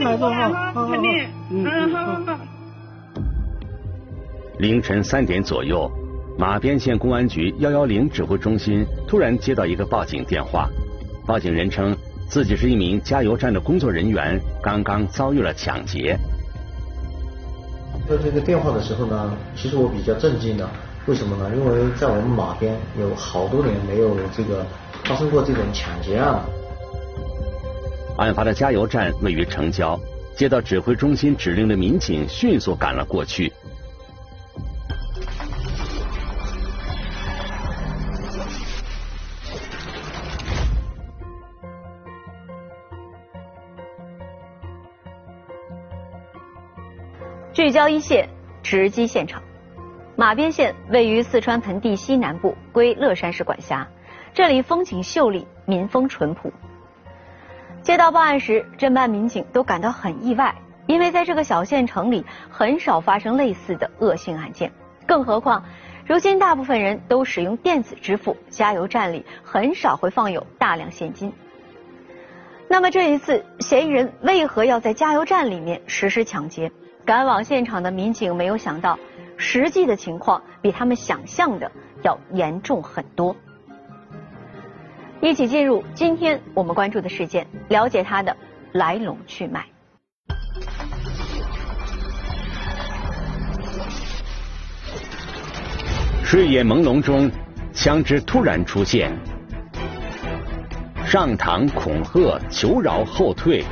马上送你来着哈。好好好。嗯，好好好。凌晨三点左右，马边县公安局幺幺零指挥中心突然接到一个报警电话，报警人称自己是一名加油站的工作人员，刚刚遭遇了抢劫。接这个电话的时候呢，其实我比较震惊的，为什么呢？因为在我们马边有好多年没有这个发生过这种抢劫案。案发的加油站位于城郊，接到指挥中心指令的民警迅速赶了过去。聚焦一线，直击现场。马边县位于四川盆地西南部，归乐山市管辖。这里风景秀丽，民风淳朴。接到报案时，侦办民警都感到很意外，因为在这个小县城里很少发生类似的恶性案件。更何况，如今大部分人都使用电子支付，加油站里很少会放有大量现金。那么这一次，嫌疑人为何要在加油站里面实施抢劫？赶往现场的民警没有想到，实际的情况比他们想象的要严重很多。一起进入今天我们关注的事件，了解它的来龙去脉。睡眼朦胧中，枪支突然出现，上膛恐吓，求饶后退。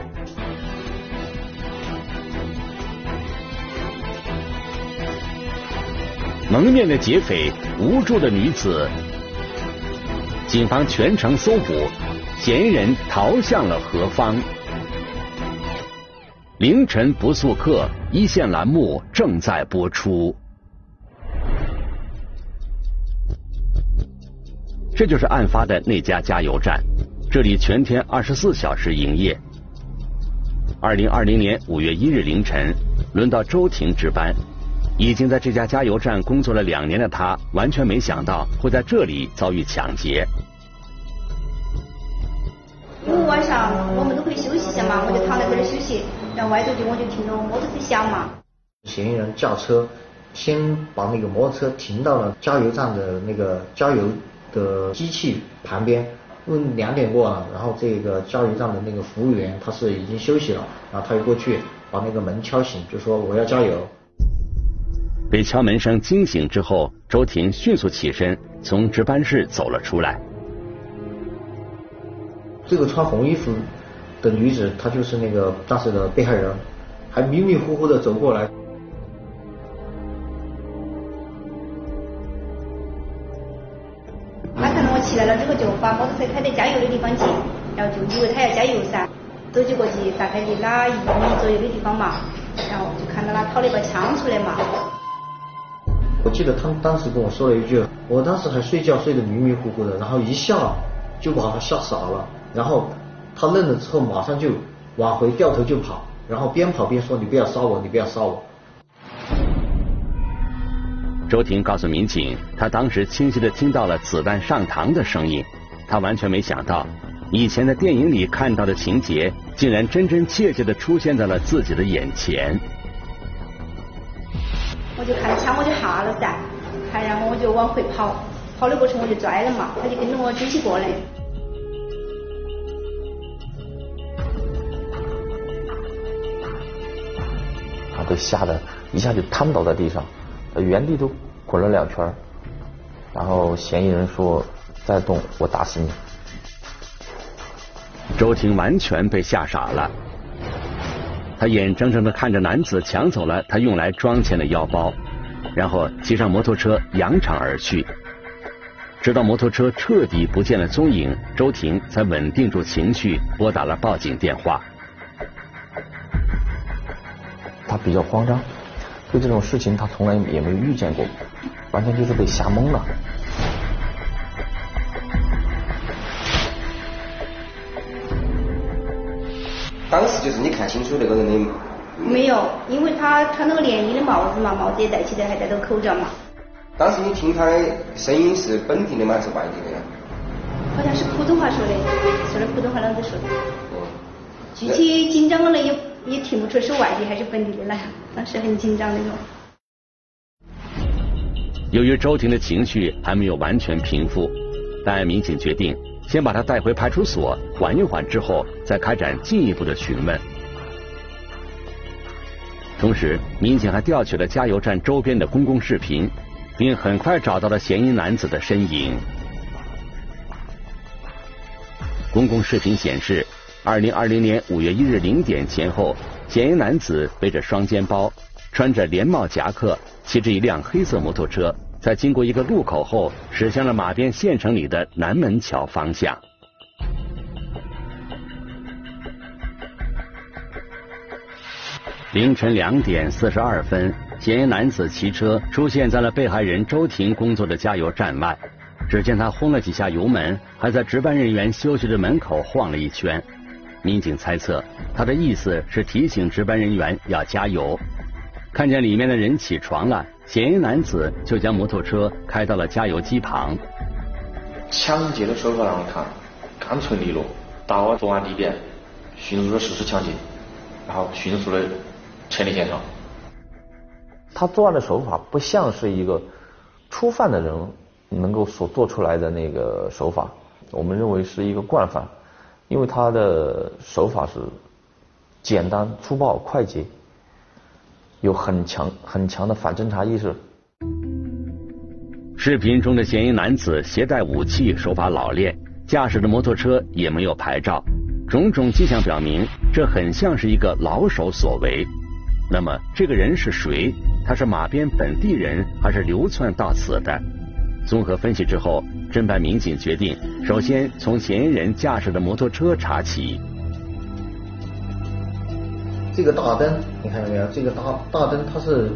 蒙面的劫匪，无助的女子，警方全程搜捕，嫌疑人逃向了何方？凌晨不速客一线栏目正在播出。这就是案发的那家加油站，这里全天二十四小时营业。二零二零年五月一日凌晨，轮到周婷值班。已经在这家加油站工作了两年的他，完全没想到会在这里遭遇抢劫。因为晚上我们都可以休息一下嘛，我就躺在这里休息，然后外头就我就听到摩托车响嘛。嫌疑人驾车先把那个摩托车停到了加油站的那个加油的机器旁边，因为两点过了，然后这个加油站的那个服务员他是已经休息了，然后他就过去把那个门敲醒，就说我要加油。被敲门声惊醒之后，周婷迅速起身，从值班室走了出来。这个穿红衣服的女子，她就是那个当时的被害人，还迷迷糊糊的走过来。他看到我起来了之后，就把摩托车开到加油的地方去，然后就以为他要加油噻，走起过去大概离那一米左右的地方嘛，然后就看到他掏了一把枪出来嘛。我记得他们当时跟我说了一句，我当时还睡觉睡得迷迷糊糊的，然后一下就把他吓傻了，然后他愣了之后马上就往回掉头就跑，然后边跑边说你不要杀我，你不要杀我。周婷告诉民警，他当时清晰的听到了子弹上膛的声音，他完全没想到，以前在电影里看到的情节，竟然真真切切的出现在了自己的眼前。我就看枪，我就吓了噻，看然后我就往回跑，跑的过程我就拽了嘛，他就跟着我追起过来。他被吓得一下就瘫倒在地上，原地都滚了两圈，然后嫌疑人说：“再动我打死你。”周婷完全被吓傻了。他眼睁睁的看着男子抢走了他用来装钱的腰包，然后骑上摩托车扬长而去。直到摩托车彻底不见了踪影，周婷才稳定住情绪，拨打了报警电话。他比较慌张，对这种事情他从来也没遇见过，完全就是被吓懵了。就是你看清楚那个人的没有，因为他穿那个连衣的帽子嘛，帽子也戴起来，还戴着口罩嘛。当时你听他的声音是本地的吗？还是外地的呀？好像是普通话说的，说的普通话啷子说的。具体紧张了也也听不出是外地还是本地的来，当时很紧张那种。由于周婷的情绪还没有完全平复，但民警决定先把他带回派出所缓一缓，之后再开展进一步的询问。同时，民警还调取了加油站周边的公共视频，并很快找到了嫌疑男子的身影。公共视频显示，二零二零年五月一日零点前后，嫌疑男子背着双肩包，穿着连帽夹克，骑着一辆黑色摩托车，在经过一个路口后，驶向了马边县城里的南门桥方向。凌晨两点四十二分，嫌疑男子骑车出现在了被害人周婷工作的加油站外。只见他轰了几下油门，还在值班人员休息的门口晃了一圈。民警猜测，他的意思是提醒值班人员要加油。看见里面的人起床了，嫌疑男子就将摩托车开到了加油机旁。抢劫的手法让你看，干脆利落，到作案地点，迅速的实施抢劫，然后迅速的撤离现场。他作案的手法不像是一个初犯的人能够所做出来的那个手法，我们认为是一个惯犯，因为他的手法是简单粗暴快捷，有很强很强的反侦查意识。视频中的嫌疑男子携带武器，手法老练，驾驶的摩托车也没有牌照，种种迹象表明，这很像是一个老手所为。那么，这个人是谁？他是马边本地人，还是流窜到此的？综合分析之后，侦办民警决定首先从嫌疑人驾驶的摩托车查起。这个大灯，你看到没有？这个大大灯它是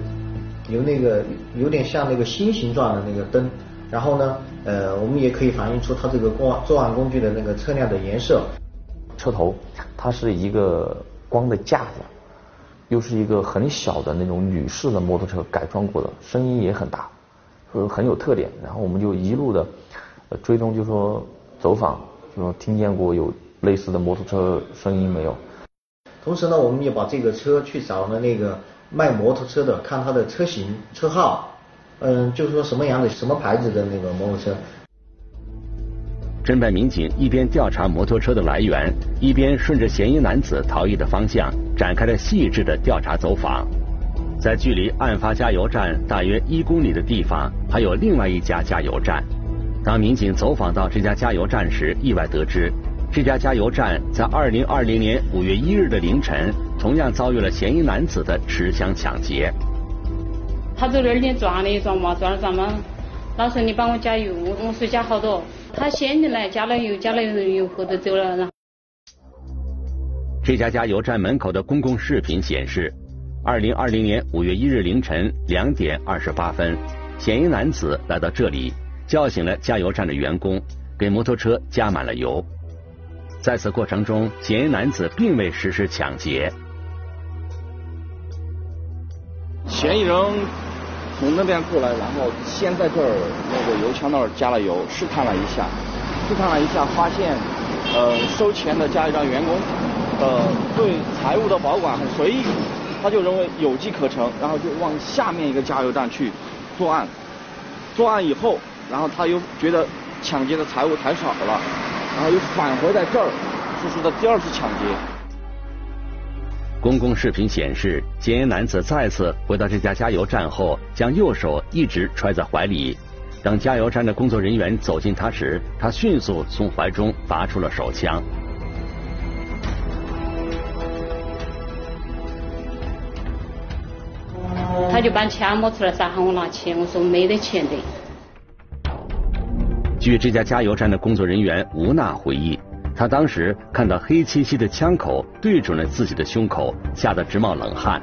有那个有点像那个心形状的那个灯，然后呢，呃，我们也可以反映出它这个作作案工具的那个车辆的颜色。车头它是一个光的架子，又是一个很小的那种女士的摩托车改装过的，声音也很大，呃，很有特点。然后我们就一路的追踪，就说走访，就说听见过有类似的摩托车声音没有？同时呢，我们也把这个车去找了那个卖摩托车的，看他的车型、车号，嗯，就是说什么样的、什么牌子的那个摩托车。侦办民警一边调查摩托车的来源，一边顺着嫌疑男子逃逸的方向展开了细致的调查走访。在距离案发加油站大约一公里的地方，还有另外一家加油站。当民警走访到这家加油站时，意外得知。这家加油站在二零二零年五月一日的凌晨，同样遭遇了嫌疑男子的持枪抢劫。他在那儿你转了一转嘛，转了转嘛，老说你帮我加油，我说加好多，他先进来加了油，加了油后头走了然。这家加油站门口的公共视频显示，二零二零年五月一日凌晨两点二十八分，嫌疑男子来到这里，叫醒了加油站的员工，给摩托车加满了油。在此过程中，嫌疑男子并未实施抢劫。嫌疑人从那边过来，然后先在这儿那个油枪那儿加了油，试探了一下，试探了一下，发现呃收钱的加油站员工呃对财物的保管很随意，他就认为有机可乘，然后就往下面一个加油站去作案。作案以后，然后他又觉得抢劫的财物太少了。然后又返回在这儿实施的第二次抢劫。公共视频显示，嫌疑男子再次回到这家加油站后，将右手一直揣在怀里。当加油站的工作人员走近他时，他迅速从怀中拔出了手枪。他就把枪摸出来，噻，喊我拿钱，我说没得钱的。据这家加油站的工作人员吴娜回忆，她当时看到黑漆漆的枪口对准了自己的胸口，吓得直冒冷汗。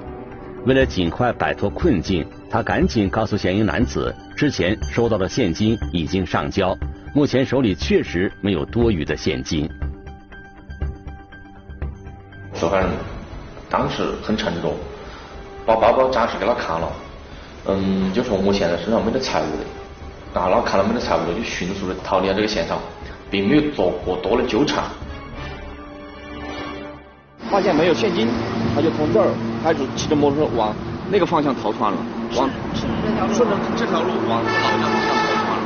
为了尽快摆脱困境，她赶紧告诉嫌疑男子，之前收到的现金已经上交，目前手里确实没有多余的现金。受害人当时很沉重，把包包展示给他看了，嗯，就说我现在身上没得财物的，然后他看到没得财物了，就迅速的逃离了这个现场，并没有做过多的纠缠。发现没有现金，他就从这儿开始骑着摩托车往那个方向逃窜了，往顺着这条路往老家方向逃窜了。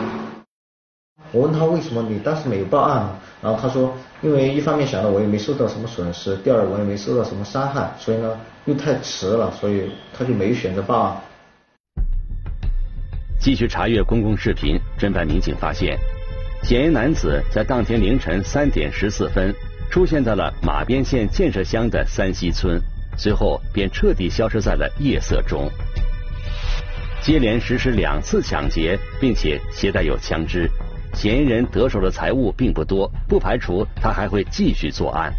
我问他为什么你当时没有报案，然后他说，因为一方面想到我也没受到什么损失，第二我也没受到什么伤害，所以呢又太迟了，所以他就没有选择报案。继续查阅公共视频，侦办民警发现，嫌疑男子在当天凌晨三点十四分。出现在了马边县建设乡的三溪村，随后便彻底消失在了夜色中。接连实施两次抢劫，并且携带有枪支，嫌疑人得手的财物并不多，不排除他还会继续作案。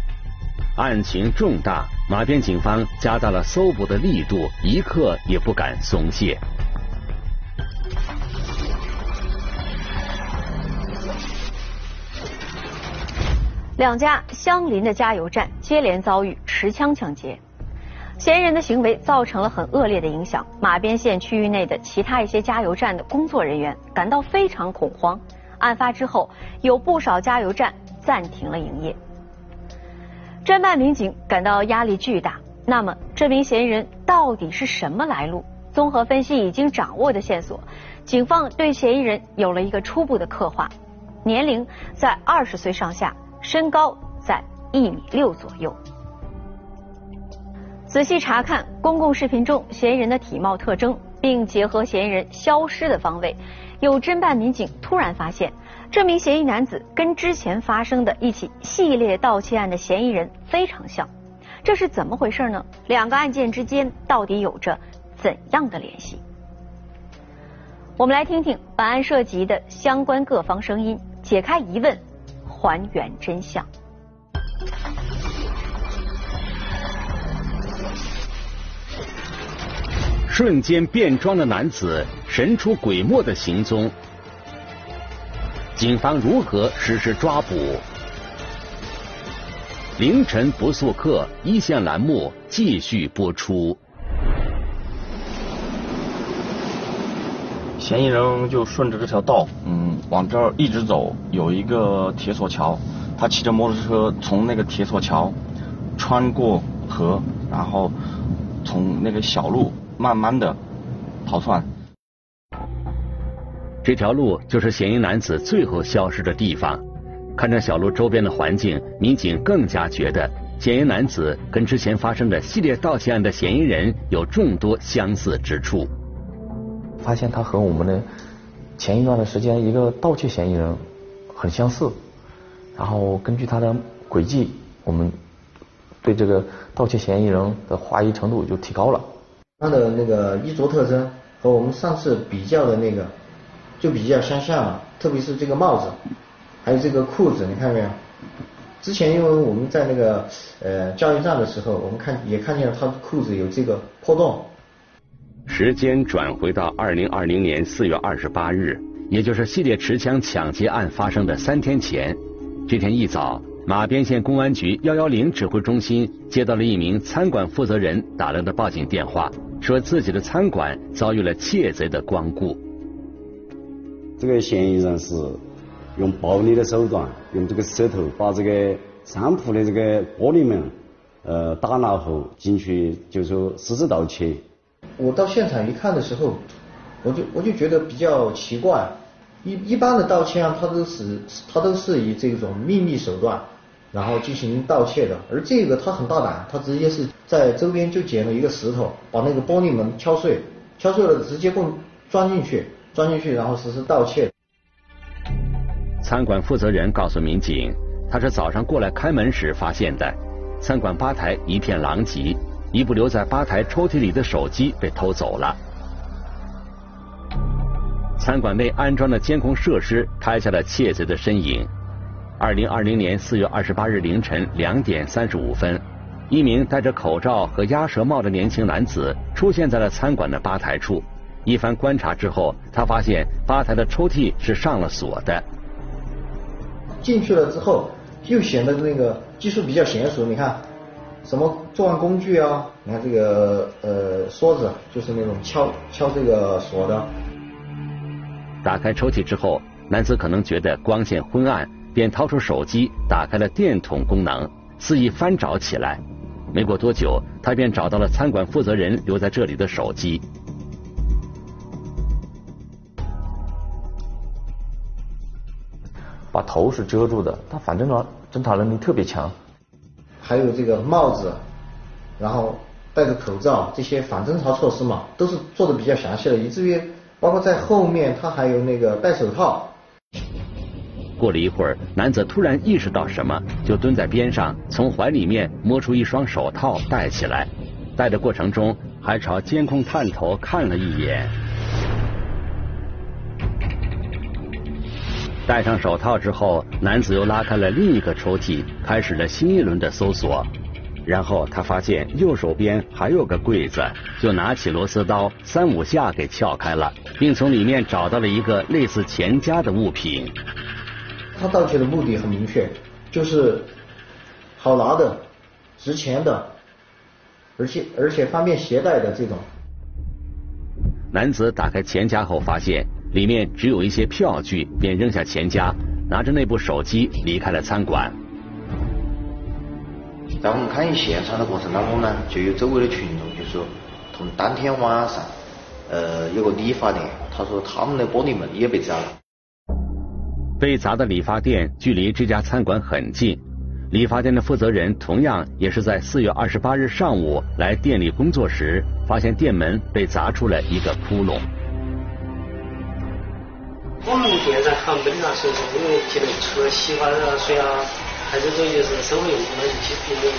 案情重大，马边警方加大了搜捕的力度，一刻也不敢松懈。两家相邻的加油站接连遭遇持枪抢劫，嫌疑人的行为造成了很恶劣的影响。马边县区域内的其他一些加油站的工作人员感到非常恐慌。案发之后，有不少加油站暂停了营业。侦办民警感到压力巨大。那么，这名嫌疑人到底是什么来路？综合分析已经掌握的线索，警方对嫌疑人有了一个初步的刻画：年龄在二十岁上下。身高在一米六左右。仔细查看公共视频中嫌疑人的体貌特征，并结合嫌疑人消失的方位，有侦办民警突然发现，这名嫌疑男子跟之前发生的一起系列盗窃案的嫌疑人非常像。这是怎么回事呢？两个案件之间到底有着怎样的联系？我们来听听本案涉及的相关各方声音，解开疑问。还原真相。瞬间变装的男子，神出鬼没的行踪，警方如何实施抓捕？凌晨不速客一线栏目继续播出。嫌疑人就顺着这条道，嗯，往这儿一直走，有一个铁索桥，他骑着摩托车从那个铁索桥穿过河，然后从那个小路慢慢的逃窜。这条路就是嫌疑男子最后消失的地方。看着小路周边的环境，民警更加觉得嫌疑男子跟之前发生的系列盗窃案的嫌疑人有众多相似之处。发现他和我们的前一段的时间一个盗窃嫌疑人很相似，然后根据他的轨迹，我们对这个盗窃嫌疑人的怀疑程度就提高了。他的那个衣着特征和我们上次比较的那个就比较相像了，特别是这个帽子，还有这个裤子，你看到没有？之前因为我们在那个呃加油站的时候，我们看也看见了他的裤子有这个破洞。时间转回到二零二零年四月二十八日，也就是系列持枪抢劫案发生的三天前。这天一早，马边县公安局幺幺零指挥中心接到了一名餐馆负责人打来的报警电话，说自己的餐馆遭遇了窃贼的光顾。这个嫌疑人是用暴力的手段，用这个舌头把这个商铺的这个玻璃门呃打烂后进去，就说实施盗窃。我到现场一看的时候，我就我就觉得比较奇怪，一一般的盗窃案，他都是他都是以这种秘密手段，然后进行盗窃的，而这个他很大胆，他直接是在周边就捡了一个石头，把那个玻璃门敲碎，敲碎了直接供钻进去，钻进去然后实施盗窃。餐馆负责人告诉民警，他是早上过来开门时发现的，餐馆吧台一片狼藉。一部留在吧台抽屉里的手机被偷走了。餐馆内安装的监控设施拍下了窃贼的身影。二零二零年四月二十八日凌晨两点三十五分，一名戴着口罩和鸭舌帽的年轻男子出现在了餐馆的吧台处。一番观察之后，他发现吧台的抽屉是上了锁的。进去了之后，又显得那个技术比较娴熟。你看。什么作案工具啊？你看这个呃梭子，就是那种敲敲这个锁的。打开抽屉之后，男子可能觉得光线昏暗，便掏出手机打开了电筒功能，肆意翻找起来。没过多久，他便找到了餐馆负责人留在这里的手机。把头是遮住的，他反侦查侦查能力特别强。还有这个帽子，然后戴着口罩，这些反侦查措施嘛，都是做的比较详细的，以至于包括在后面他还有那个戴手套。过了一会儿，男子突然意识到什么，就蹲在边上，从怀里面摸出一双手套戴起来。戴的过程中，还朝监控探头看了一眼。戴上手套之后，男子又拉开了另一个抽屉，开始了新一轮的搜索。然后他发现右手边还有个柜子，就拿起螺丝刀，三五下给撬开了，并从里面找到了一个类似钱夹的物品。他盗窃的目的很明确，就是好拿的、值钱的，而且而且方便携带的这种。男子打开钱夹后，发现里面只有一些票据，便扔下钱夹，拿着那部手机离开了餐馆。在我们勘验现场的过程当中呢，就有周围的群众就说，同当天晚上，呃，有个理发店，他说他们的玻璃门也被砸了。被砸的理发店距离这家餐馆很近，理发店的负责人同样也是在四月二十八日上午来店里工作时，发现店门被砸出了一个窟窿。我们店在航本啊，所以说因为进来除了洗发啊、水啊，还有这就是生活用品的一些品类。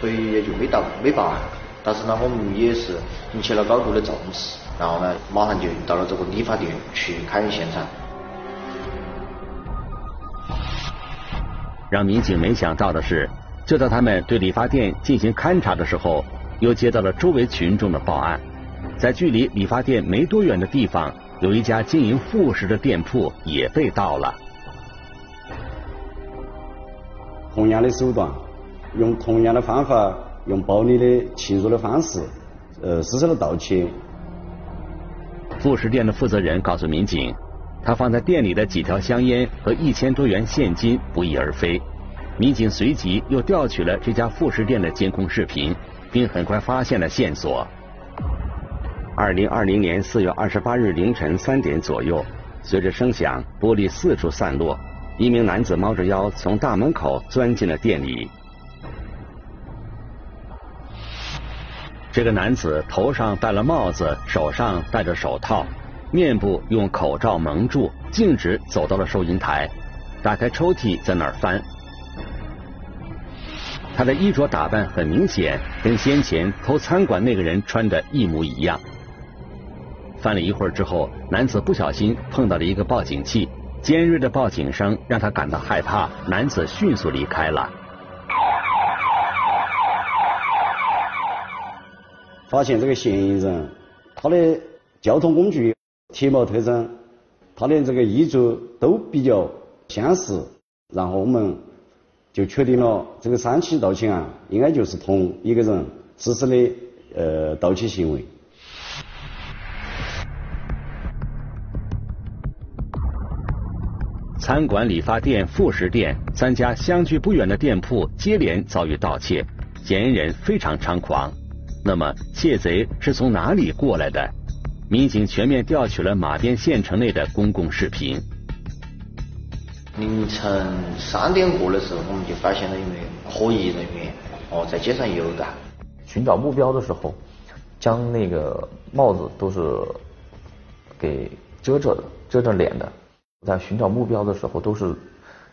所以也就没到没报案，但是呢，我们也是引起了高度的重视，然后呢，马上就到了这个理发店去勘现场。让民警没想到的是，就在他们对理发店进行勘查的时候，又接到了周围群众的报案。在距离理发店没多远的地方，有一家经营副食的店铺也被盗了。同样的手段，用同样的方法，用暴力的侵入的方式，呃，实施了盗窃。副食店的负责人告诉民警。他放在店里的几条香烟和一千多元现金不翼而飞，民警随即又调取了这家副食店的监控视频，并很快发现了线索。二零二零年四月二十八日凌晨三点左右，随着声响，玻璃四处散落，一名男子猫着腰从大门口钻进了店里。这个男子头上戴了帽子，手上戴着手套。面部用口罩蒙住，径直走到了收银台，打开抽屉，在那儿翻。他的衣着打扮很明显，跟先前偷餐馆那个人穿的一模一样。翻了一会儿之后，男子不小心碰到了一个报警器，尖锐的报警声让他感到害怕，男子迅速离开了。发现这个嫌疑人，他的交通工具。体貌特征，他的这个衣着都比较相似，然后我们就确定了这个三起盗窃案应该就是同一个人实施的呃盗窃行为。餐馆、理发店、副食店三家相距不远的店铺接连遭遇盗窃，嫌疑人非常猖狂。那么窃贼是从哪里过来的？民警全面调取了马甸县城内的公共视频。凌晨三点过的时候，我们就发现了一名可疑人员哦，在街上游荡。寻找目标的时候，将那个帽子都是给遮着的，遮着脸的。在寻找目标的时候，都是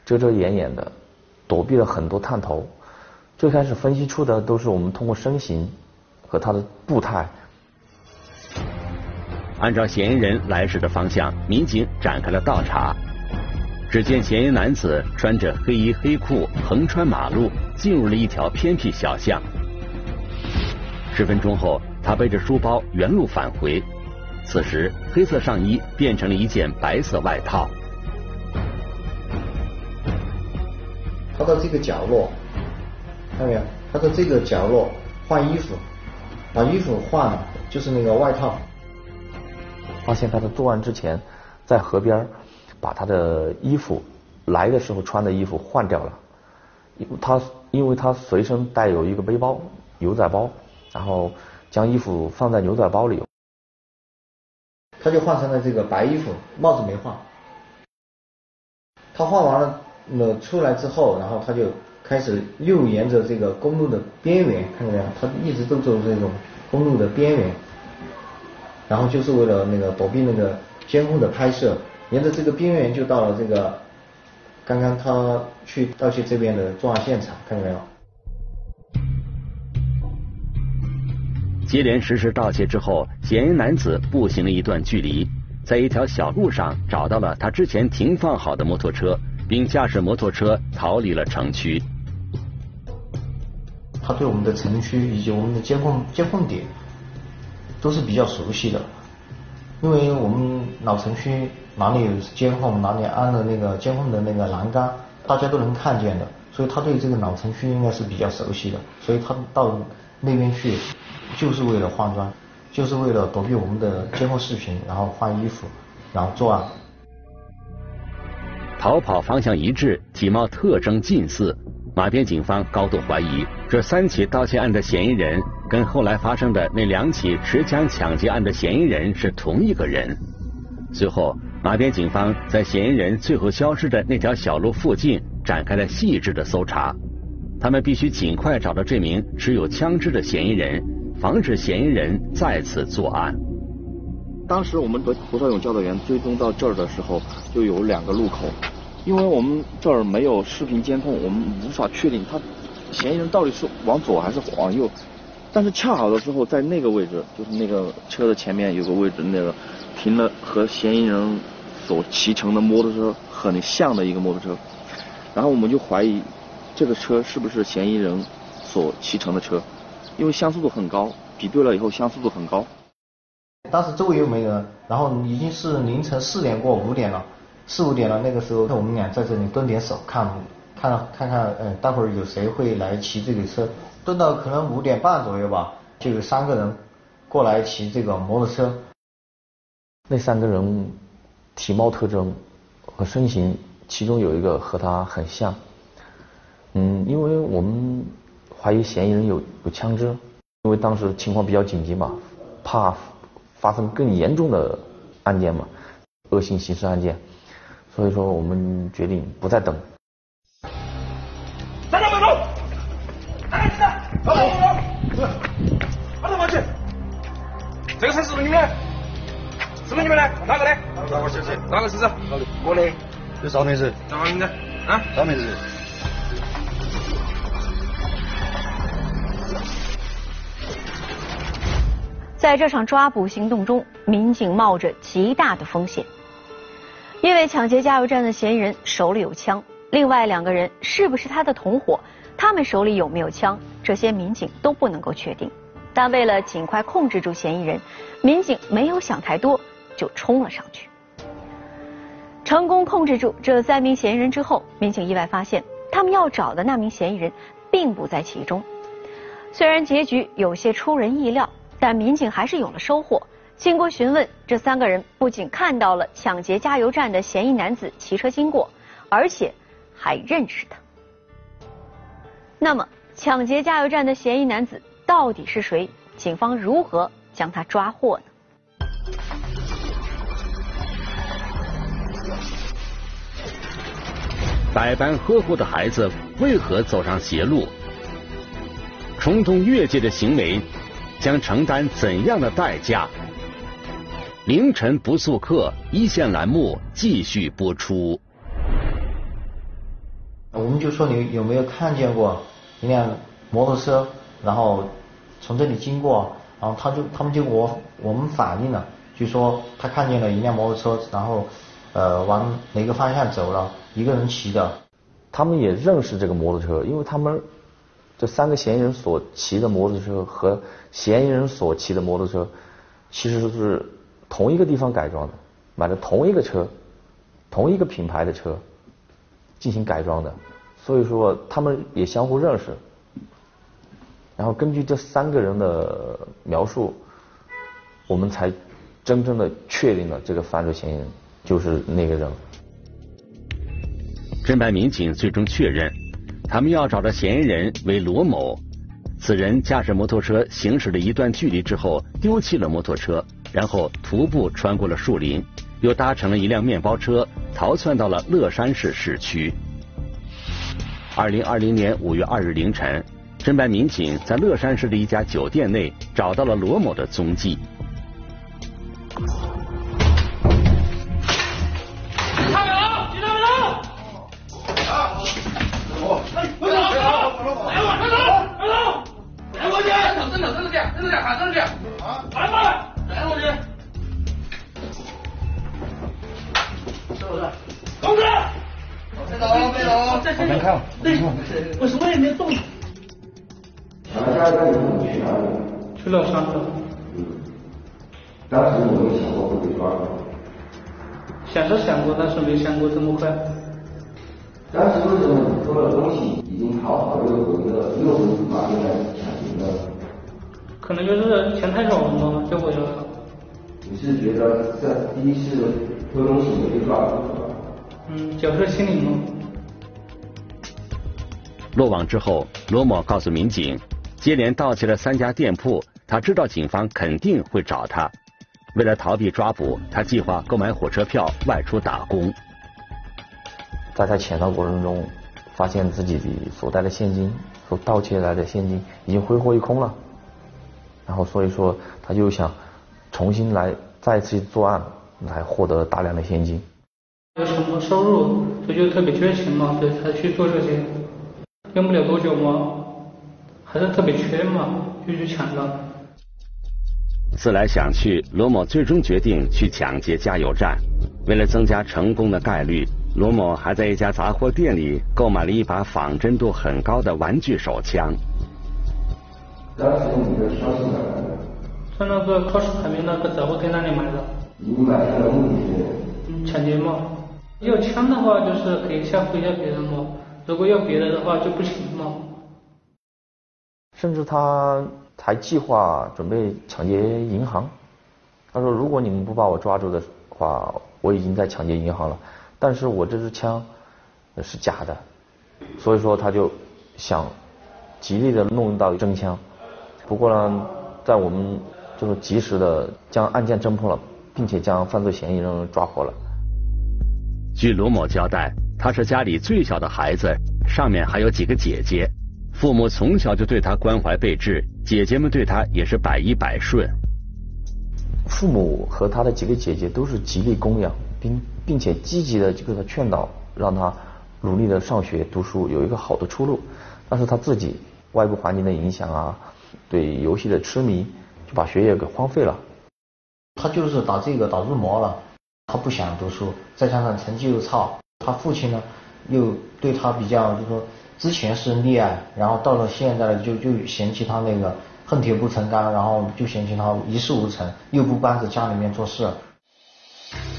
遮遮掩掩的，躲避了很多探头。最开始分析出的都是我们通过身形和他的步态。按照嫌疑人来时的方向，民警展开了倒查。只见嫌疑男子穿着黑衣黑裤，横穿马路，进入了一条偏僻小巷。十分钟后，他背着书包原路返回。此时，黑色上衣变成了一件白色外套。他到这个角落，看到没有？他在这个角落换衣服，把衣服换了，就是那个外套。发现他在作案之前，在河边把他的衣服来的时候穿的衣服换掉了。他因为他随身带有一个背包牛仔包，然后将衣服放在牛仔包里。他就换成了这个白衣服，帽子没换。他换完了，那出来之后，然后他就开始又沿着这个公路的边缘，看到没有？他一直都走这种公路的边缘。然后就是为了那个躲避那个监控的拍摄，沿着这个边缘就到了这个刚刚他去盗窃这边的作案现场，看到没有？接连实施盗窃之后，嫌疑男子步行了一段距离，在一条小路上找到了他之前停放好的摩托车，并驾驶摩托车逃离了城区。他对我们的城区以及我们的监控监控点。都是比较熟悉的，因为我们老城区哪里有监控，哪里安了那个监控的那个栏杆，大家都能看见的，所以他对这个老城区应该是比较熟悉的，所以他到那边去就是为了换装，就是为了躲避我们的监控视频，然后换衣服，然后作案。逃跑方向一致，体貌特征近似。马边警方高度怀疑，这三起盗窃案的嫌疑人跟后来发生的那两起持枪抢劫案的嫌疑人是同一个人。随后，马边警方在嫌疑人最后消失的那条小路附近展开了细致的搜查。他们必须尽快找到这名持有枪支的嫌疑人，防止嫌疑人再次作案。当时我们和胡少勇教导员追踪到这儿的时候，就有两个路口。因为我们这儿没有视频监控，我们无法确定他嫌疑人到底是往左还是往右。但是恰好的时候，在那个位置，就是那个车的前面有个位置，那个停了和嫌疑人所骑乘的摩托车很像的一个摩托车。然后我们就怀疑这个车是不是嫌疑人所骑乘的车，因为相似度很高，比对了以后相似度很高。当时周围又没人，然后已经是凌晨四点过五点了。四五点了，那个时候我们俩在这里蹲点守，看看看看，嗯，待会儿有谁会来骑这个车？蹲到可能五点半左右吧，就有三个人过来骑这个摩托车。那三个人体貌特征和身形，其中有一个和他很像。嗯，因为我们怀疑嫌疑人有有枪支，因为当时情况比较紧急嘛，怕发生更严重的案件嘛，恶性刑事案件。所以说，我们决定不再等。站住！站住！哎，是的，走走走，马上过去。这个车是不是你们的？是不是你们的？哪个的？哪个试试？哪个试试？我的。这啥名字？啥名字？啊？啥名字？在这场抓捕行动中，民警冒着极大的风险。因为抢劫加油站的嫌疑人手里有枪，另外两个人是不是他的同伙，他们手里有没有枪，这些民警都不能够确定。但为了尽快控制住嫌疑人，民警没有想太多，就冲了上去。成功控制住这三名嫌疑人之后，民警意外发现，他们要找的那名嫌疑人并不在其中。虽然结局有些出人意料，但民警还是有了收获。经过询问，这三个人不仅看到了抢劫加油站的嫌疑男子骑车经过，而且还认识他。那么，抢劫加油站的嫌疑男子到底是谁？警方如何将他抓获呢？百般呵护的孩子为何走上邪路？冲动越界的行为将承担怎样的代价？凌晨不速客一线栏目继续播出。我们就说你有没有看见过一辆摩托车，然后从这里经过，然后他就他们就我我们反映了，就说他看见了一辆摩托车，然后呃往哪个方向走了，一个人骑的。他们也认识这个摩托车，因为他们这三个嫌疑人所骑的摩托车和嫌疑人所骑的摩托车其实是。同一个地方改装的，买的同一个车，同一个品牌的车进行改装的，所以说他们也相互认识，然后根据这三个人的描述，我们才真正的确定了这个犯罪嫌疑人就是那个人。侦办民警最终确认，他们要找的嫌疑人为罗某。此人驾驶摩托车行驶了一段距离之后，丢弃了摩托车，然后徒步穿过了树林，又搭乘了一辆面包车，逃窜到了乐山市市区。二零二零年五月二日凌晨，侦办民警在乐山市的一家酒店内找到了罗某的踪迹。我什么也没动。去乐山了。当时有没有想过会被抓？想是想过，但是没想过这么快。当时为什么你偷了东西，已经逃跑又回了，又回马边来抢劫了？可能就是钱太少了嘛，就回了。你是觉得这第一次偷东西没被抓住是吧？嗯，侥幸心理吗。落网之后，罗某告诉民警，接连盗窃了三家店铺，他知道警方肯定会找他。为了逃避抓捕，他计划购买火车票外出打工。在他潜逃过程中，发现自己的所带的现金，所盗窃来的现金已经挥霍一空了。然后所以说，他就想重新来再次作案，来获得大量的现金。有什么收入，所以就特别缺钱嘛，对，才去做这些。用不了多久嘛，还是特别缺嘛，就去抢了。思来想去，罗某最终决定去抢劫加油站。为了增加成功的概率，罗某还在一家杂货店里购买了一把仿真度很高的玩具手枪。当时你的枪是哪来的？在那个超市旁边那个杂货店那里买的。你买枪的目的是？抢劫嘛。要枪的话，就是可以吓唬一下别人嘛。如果要别的的话就不行嘛。甚至他还计划准备抢劫银行。他说：“如果你们不把我抓住的话，我已经在抢劫银行了。但是我这支枪是假的，所以说他就想极力的弄到真枪。不过呢，在我们就是及时的将案件侦破了，并且将犯罪嫌疑人抓获了。”据罗某交代。他是家里最小的孩子，上面还有几个姐姐，父母从小就对他关怀备至，姐姐们对他也是百依百顺。父母和他的几个姐姐都是极力供养，并并且积极的给他劝导，让他努力的上学读书，有一个好的出路。但是他自己外部环境的影响啊，对游戏的痴迷，就把学业给荒废了。他就是打这个打入魔了，他不想读书，再加上成绩又差。他父亲呢，又对他比较，就是说之前是溺爱，然后到了现在就就嫌弃他那个恨铁不成钢，然后就嫌弃他一事无成，又不帮着家里面做事。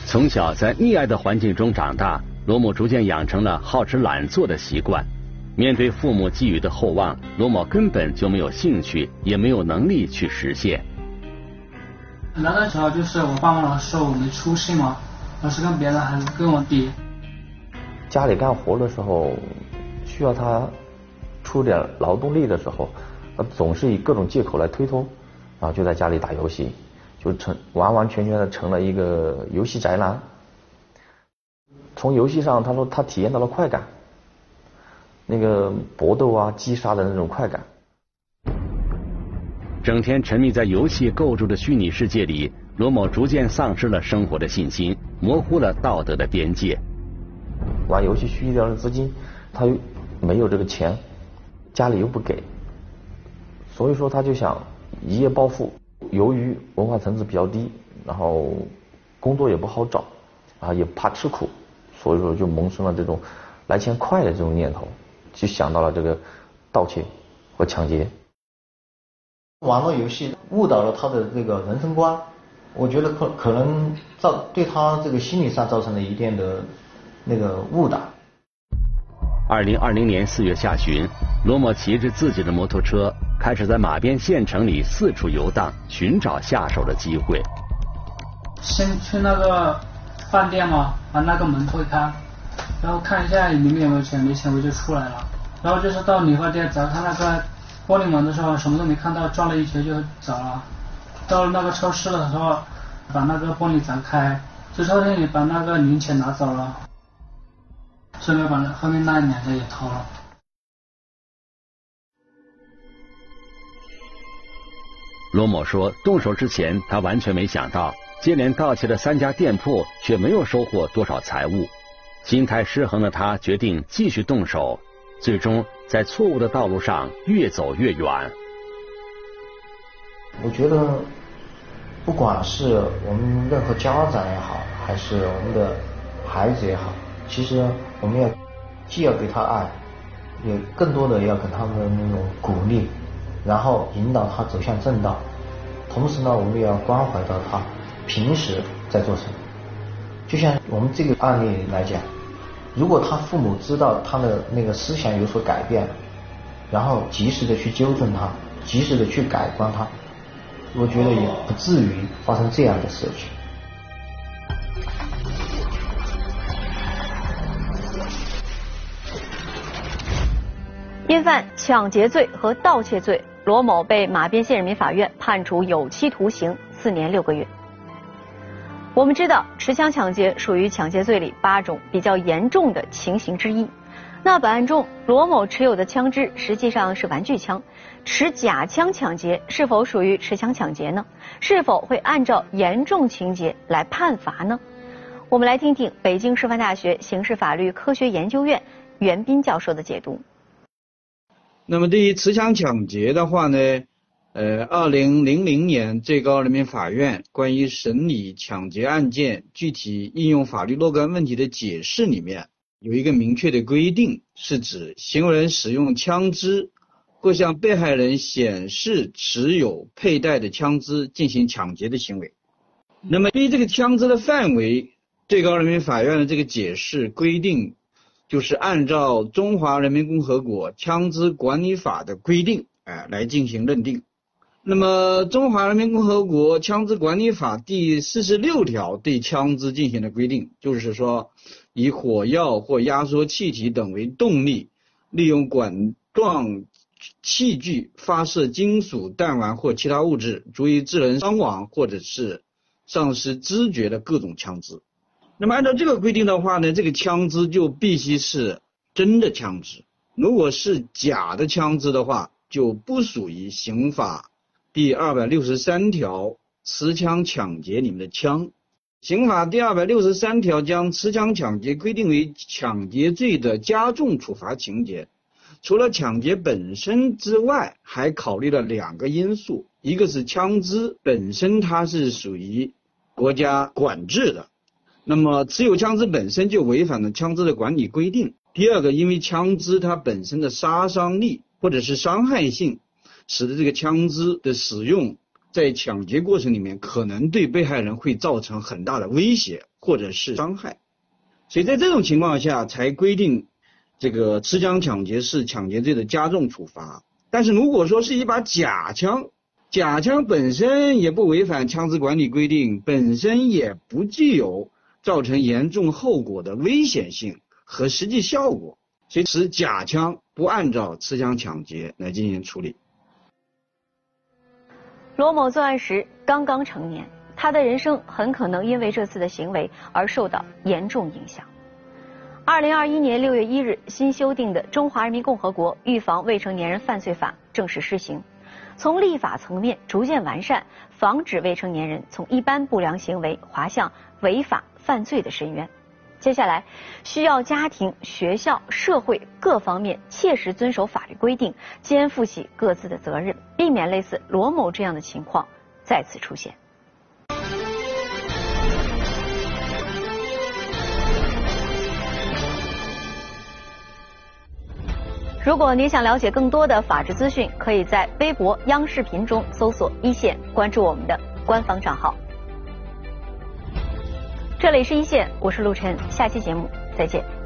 从小在溺爱的环境中长大，罗某逐渐养成了好吃懒做的习惯。面对父母寄予的厚望，罗某根本就没有兴趣，也没有能力去实现。那个时候就是我爸妈老说我没出息嘛，老是跟别人还是跟我比。家里干活的时候，需要他出点劳动力的时候，他总是以各种借口来推脱，然后就在家里打游戏，就成完完全全的成了一个游戏宅男。从游戏上，他说他体验到了快感，那个搏斗啊、击杀的那种快感。整天沉迷在游戏构筑的虚拟世界里，罗某逐渐丧失了生活的信心，模糊了道德的边界。玩游戏需要的资金，他又没有这个钱，家里又不给，所以说他就想一夜暴富。由于文化层次比较低，然后工作也不好找，啊也怕吃苦，所以说就萌生了这种来钱快的这种念头，就想到了这个盗窃和抢劫。网络游戏误导了他的这个人生观，我觉得可可能造对他这个心理上造成了一定的。那个误导。二零二零年四月下旬，罗某骑着自己的摩托车，开始在马边县城里四处游荡，寻找下手的机会。先去那个饭店嘛，把那个门推开，然后看一下里面有没有钱，没钱我就出来了。然后就是到理发店找他那个玻璃门的时候，什么都没看到，转了一圈就走了。到了那个超市的时候，把那个玻璃砸开，在超市里把那个零钱拿走了，顺便把后面那两个也偷了。罗某说，动手之前他完全没想到。接连盗窃了三家店铺，却没有收获多少财物，心态失衡的他决定继续动手，最终在错误的道路上越走越远。我觉得，不管是我们任何家长也好，还是我们的孩子也好，其实我们要既要给他爱，也更多的要给他们那种鼓励，然后引导他走向正道。同时呢，我们也要关怀到他。平时在做什么？就像我们这个案例来讲，如果他父母知道他的那个思想有所改变，然后及时的去纠正他，及时的去改观他，我觉得也不至于发生这样的事情。因犯抢劫罪和盗窃罪，罗某被马边县人民法院判处有期徒刑四年六个月。我们知道，持枪抢劫属于抢劫罪里八种比较严重的情形之一。那本案中，罗某持有的枪支实际上是玩具枪，持假枪抢劫是否属于持枪抢劫呢？是否会按照严重情节来判罚呢？我们来听听北京师范大学刑事法律科学研究院袁斌教授的解读。那么，对于持枪抢劫的话呢？呃，二零零零年最高人民法院关于审理抢劫案件具体应用法律若干问题的解释里面有一个明确的规定，是指行为人使用枪支或向被害人显示持有佩戴的枪支进行抢劫的行为。那么，对于这个枪支的范围，最高人民法院的这个解释规定，就是按照《中华人民共和国枪支管理法》的规定，哎，来进行认定。那么，《中华人民共和国枪支管理法》第四十六条对枪支进行的规定，就是说，以火药或压缩气体等为动力，利用管状器具发射金属弹丸或其他物质，足以致人伤亡或者是丧失知觉的各种枪支。那么，按照这个规定的话呢，这个枪支就必须是真的枪支，如果是假的枪支的话，就不属于刑法。第二百六十三条，持枪抢劫里面的枪，刑法第二百六十三条将持枪抢劫规定为抢劫罪的加重处罚情节。除了抢劫本身之外，还考虑了两个因素，一个是枪支本身它是属于国家管制的，那么持有枪支本身就违反了枪支的管理规定。第二个，因为枪支它本身的杀伤力或者是伤害性。使得这个枪支的使用在抢劫过程里面可能对被害人会造成很大的威胁或者是伤害，所以在这种情况下才规定这个持枪抢劫是抢劫罪的加重处罚。但是如果说是一把假枪，假枪本身也不违反枪支管理规定，本身也不具有造成严重后果的危险性和实际效果，所以持假枪不按照持枪抢劫来进行处理。罗某作案时刚刚成年，他的人生很可能因为这次的行为而受到严重影响。二零二一年六月一日，新修订的《中华人民共和国预防未成年人犯罪法》正式施行，从立法层面逐渐完善，防止未成年人从一般不良行为滑向违法犯罪的深渊。接下来，需要家庭、学校、社会各方面切实遵守法律规定，肩负起各自的责任，避免类似罗某这样的情况再次出现。如果您想了解更多的法治资讯，可以在微博、央视频中搜索“一线”，关注我们的官方账号。这里是一线，我是陆晨，下期节目再见。